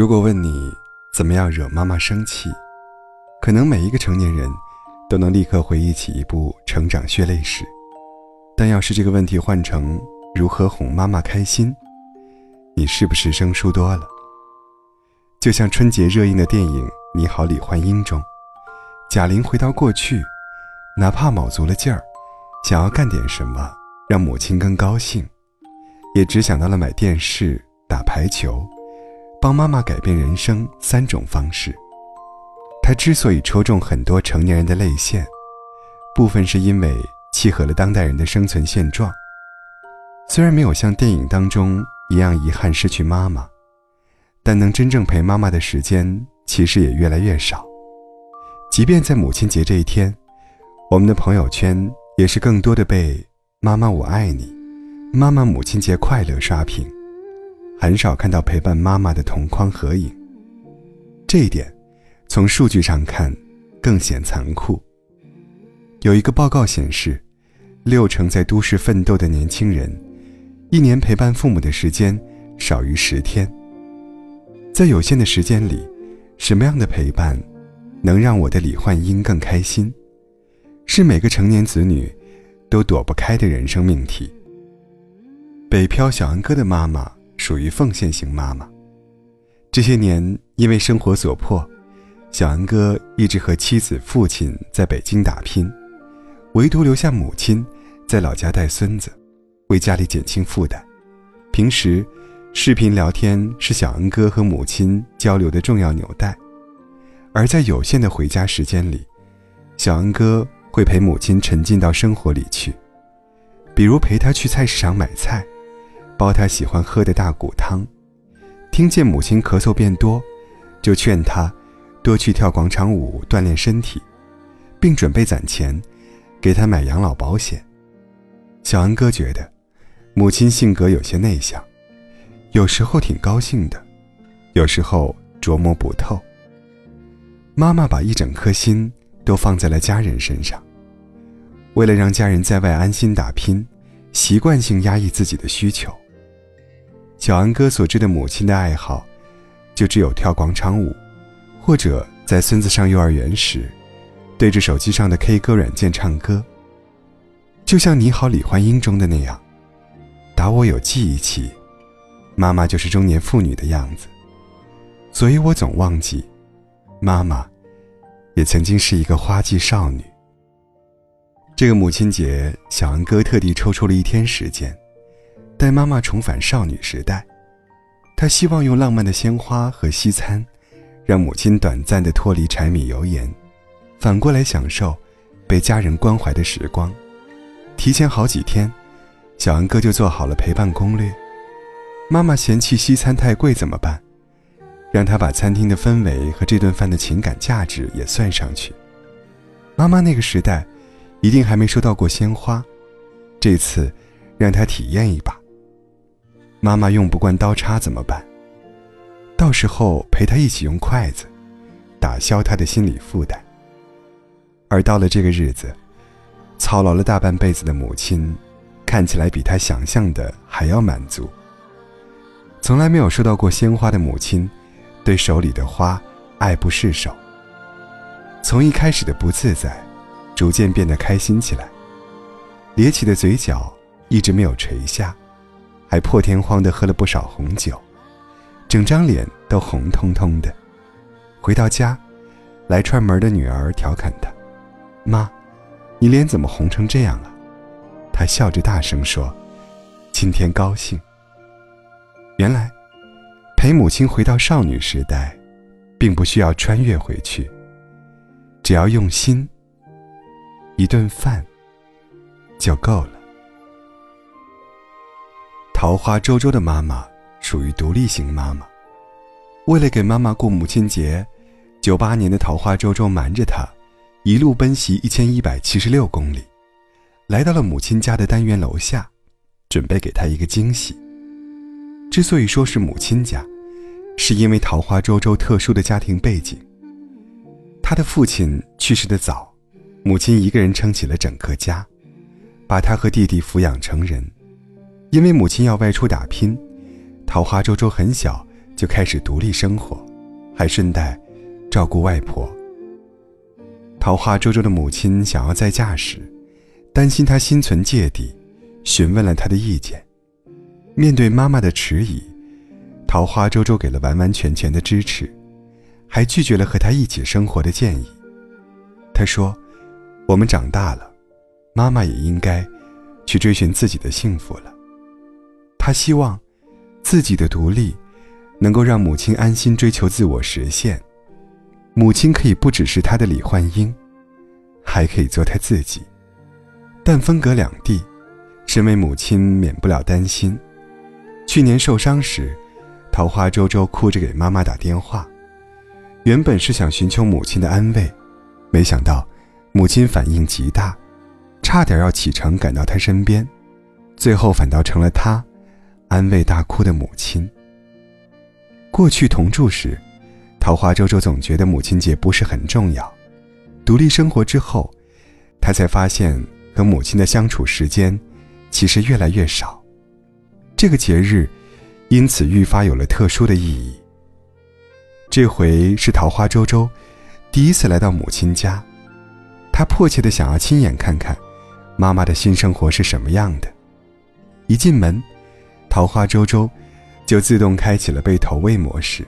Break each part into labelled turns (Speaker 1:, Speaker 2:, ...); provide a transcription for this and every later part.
Speaker 1: 如果问你怎么样惹妈妈生气，可能每一个成年人都能立刻回忆起一部成长血泪史。但要是这个问题换成如何哄妈妈开心，你是不是生疏多了？就像春节热映的电影《你好，李焕英》中，贾玲回到过去，哪怕卯足了劲儿，想要干点什么让母亲更高兴，也只想到了买电视、打排球。帮妈妈改变人生三种方式。他之所以戳中很多成年人的泪腺，部分是因为契合了当代人的生存现状。虽然没有像电影当中一样遗憾失去妈妈，但能真正陪妈妈的时间其实也越来越少。即便在母亲节这一天，我们的朋友圈也是更多的被“妈妈我爱你”“妈妈母亲节快乐”刷屏。很少看到陪伴妈妈的同框合影，这一点，从数据上看，更显残酷。有一个报告显示，六成在都市奋斗的年轻人，一年陪伴父母的时间少于十天。在有限的时间里，什么样的陪伴，能让我的李焕英更开心，是每个成年子女，都躲不开的人生命题。北漂小安哥的妈妈。属于奉献型妈妈。这些年，因为生活所迫，小安哥一直和妻子、父亲在北京打拼，唯独留下母亲在老家带孙子，为家里减轻负担。平时，视频聊天是小安哥和母亲交流的重要纽带。而在有限的回家时间里，小安哥会陪母亲沉浸到生活里去，比如陪她去菜市场买菜。煲他喜欢喝的大骨汤，听见母亲咳嗽变多，就劝他多去跳广场舞锻炼身体，并准备攒钱给他买养老保险。小安哥觉得，母亲性格有些内向，有时候挺高兴的，有时候琢磨不透。妈妈把一整颗心都放在了家人身上，为了让家人在外安心打拼，习惯性压抑自己的需求。小安哥所知的母亲的爱好，就只有跳广场舞，或者在孙子上幼儿园时，对着手机上的 K 歌软件唱歌。就像《你好，李焕英》中的那样，打我有记忆起，妈妈就是中年妇女的样子，所以我总忘记，妈妈，也曾经是一个花季少女。这个母亲节，小安哥特地抽出了一天时间。带妈妈重返少女时代，他希望用浪漫的鲜花和西餐，让母亲短暂的脱离柴米油盐，反过来享受被家人关怀的时光。提前好几天，小安哥就做好了陪伴攻略。妈妈嫌弃西餐太贵怎么办？让他把餐厅的氛围和这顿饭的情感价值也算上去。妈妈那个时代，一定还没收到过鲜花，这次让他体验一把。妈妈用不惯刀叉怎么办？到时候陪她一起用筷子，打消她的心理负担。而到了这个日子，操劳了大半辈子的母亲，看起来比她想象的还要满足。从来没有收到过鲜花的母亲，对手里的花爱不释手。从一开始的不自在，逐渐变得开心起来，咧起的嘴角一直没有垂下。还破天荒的喝了不少红酒，整张脸都红彤彤的。回到家，来串门的女儿调侃他：“妈，你脸怎么红成这样了？”他笑着大声说：“今天高兴。”原来，陪母亲回到少女时代，并不需要穿越回去，只要用心，一顿饭就够了。桃花周周的妈妈属于独立型妈妈。为了给妈妈过母亲节，九八年的桃花周周瞒着她，一路奔袭一千一百七十六公里，来到了母亲家的单元楼下，准备给她一个惊喜。之所以说是母亲家，是因为桃花周周特殊的家庭背景。她的父亲去世的早，母亲一个人撑起了整个家，把她和弟弟抚养成人。因为母亲要外出打拼，桃花周周很小就开始独立生活，还顺带照顾外婆。桃花周周的母亲想要再嫁时，担心她心存芥蒂，询问了她的意见。面对妈妈的迟疑，桃花周周给了完完全全的支持，还拒绝了和她一起生活的建议。他说：“我们长大了，妈妈也应该去追寻自己的幸福了。”他希望自己的独立能够让母亲安心追求自我实现。母亲可以不只是他的李焕英，还可以做他自己。但分隔两地，身为母亲免不了担心。去年受伤时，桃花周周哭着给妈妈打电话，原本是想寻求母亲的安慰。没想到，母亲反应极大，差点要启程赶到他身边，最后反倒成了他安慰大哭的母亲。过去同住时，桃花周周总觉得母亲节不是很重要，独立生活之后，他才发现和母亲的相处时间其实越来越少，这个节日因此愈发有了特殊的意义。这回是桃花周周。第一次来到母亲家，他迫切的想要亲眼看看妈妈的新生活是什么样的。一进门，桃花周周就自动开启了被投喂模式，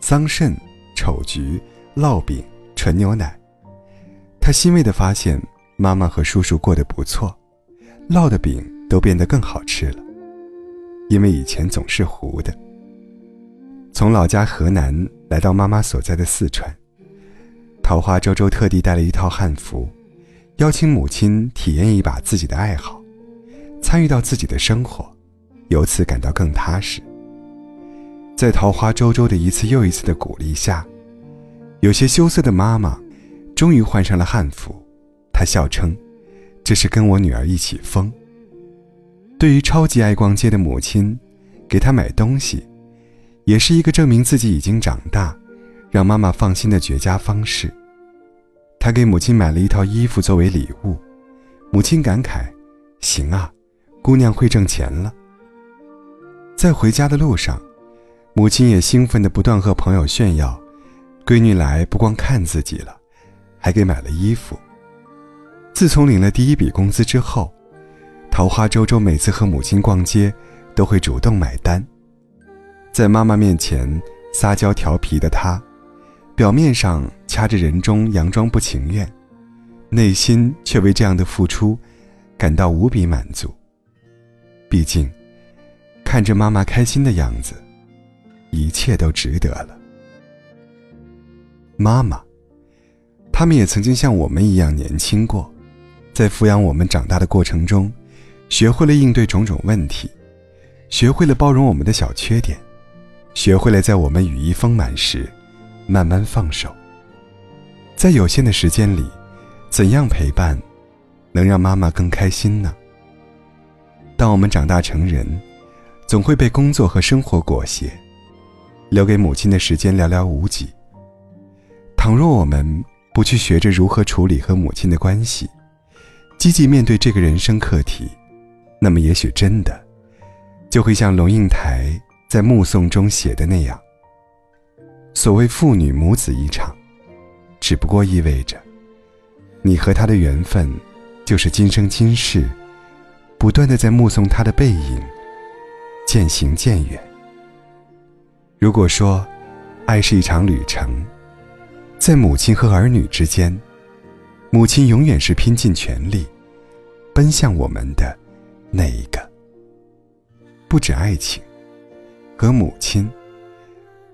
Speaker 1: 桑葚、丑橘、烙饼、纯牛奶。他欣慰的发现，妈妈和叔叔过得不错，烙的饼都变得更好吃了，因为以前总是糊的。从老家河南来到妈妈所在的四川。桃花周周特地带了一套汉服，邀请母亲体验一把自己的爱好，参与到自己的生活，由此感到更踏实。在桃花周周的一次又一次的鼓励下，有些羞涩的妈妈终于换上了汉服。她笑称：“这是跟我女儿一起疯。”对于超级爱逛街的母亲，给她买东西，也是一个证明自己已经长大。让妈妈放心的绝佳方式。他给母亲买了一套衣服作为礼物，母亲感慨：“行啊，姑娘会挣钱了。”在回家的路上，母亲也兴奋的不断和朋友炫耀：“闺女来不光看自己了，还给买了衣服。”自从领了第一笔工资之后，桃花周周每次和母亲逛街，都会主动买单。在妈妈面前撒娇调皮的她。表面上掐着人中，佯装不情愿，内心却为这样的付出感到无比满足。毕竟，看着妈妈开心的样子，一切都值得了。妈妈，他们也曾经像我们一样年轻过，在抚养我们长大的过程中，学会了应对种种问题，学会了包容我们的小缺点，学会了在我们羽翼丰满时。慢慢放手，在有限的时间里，怎样陪伴，能让妈妈更开心呢？当我们长大成人，总会被工作和生活裹挟，留给母亲的时间寥寥无几。倘若我们不去学着如何处理和母亲的关系，积极面对这个人生课题，那么也许真的，就会像龙应台在《目送》中写的那样。所谓父女母子一场，只不过意味着，你和他的缘分，就是今生今世，不断的在目送他的背影，渐行渐远。如果说，爱是一场旅程，在母亲和儿女之间，母亲永远是拼尽全力，奔向我们的那一个。不止爱情，和母亲。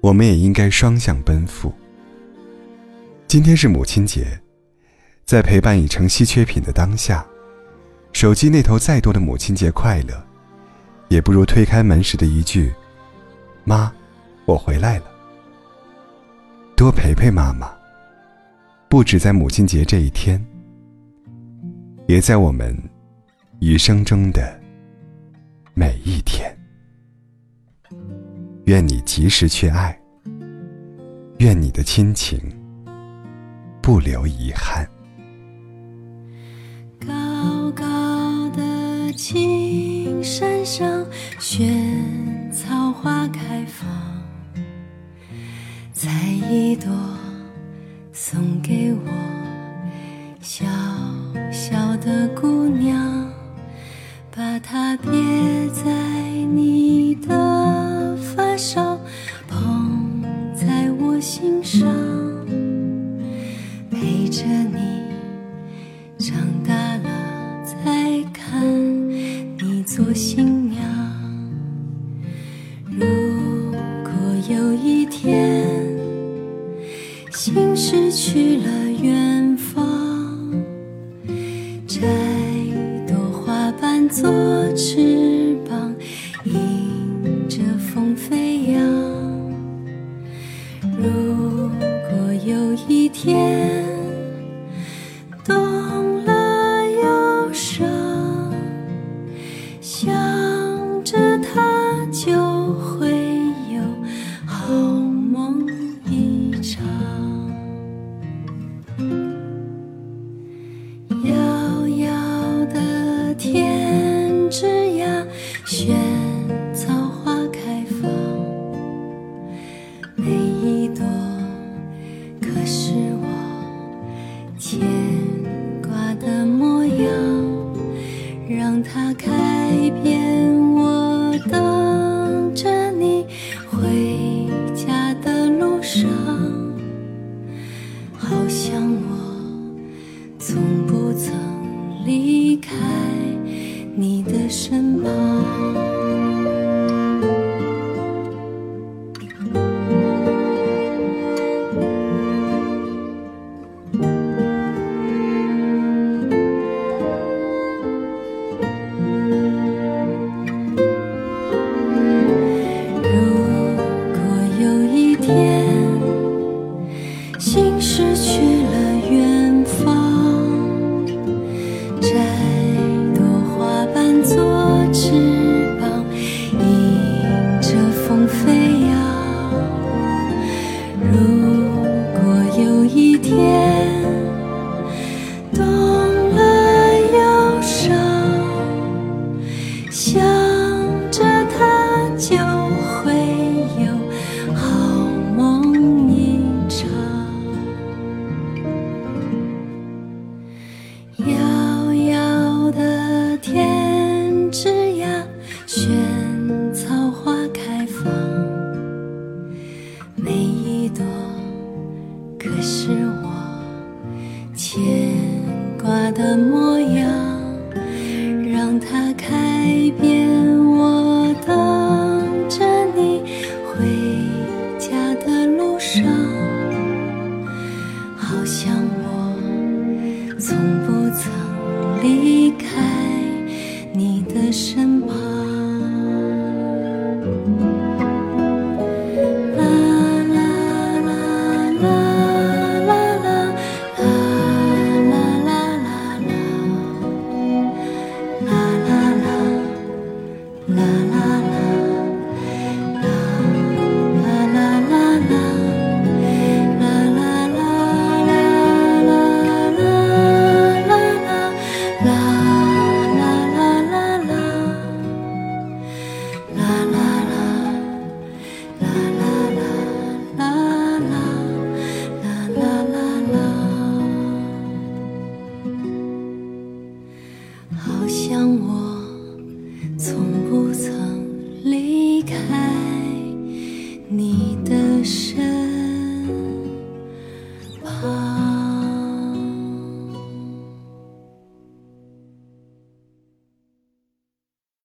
Speaker 1: 我们也应该双向奔赴。今天是母亲节，在陪伴已成稀缺品的当下，手机那头再多的母亲节快乐，也不如推开门时的一句：“妈，我回来了。”多陪陪妈妈，不止在母亲节这一天，也在我们余生中的每一天。愿你及时去爱，愿你的亲情不留遗憾。
Speaker 2: 萱草花开放采一朵送给我。摘朵花瓣做翅膀迎着风飞扬。如果有一天挂的模样。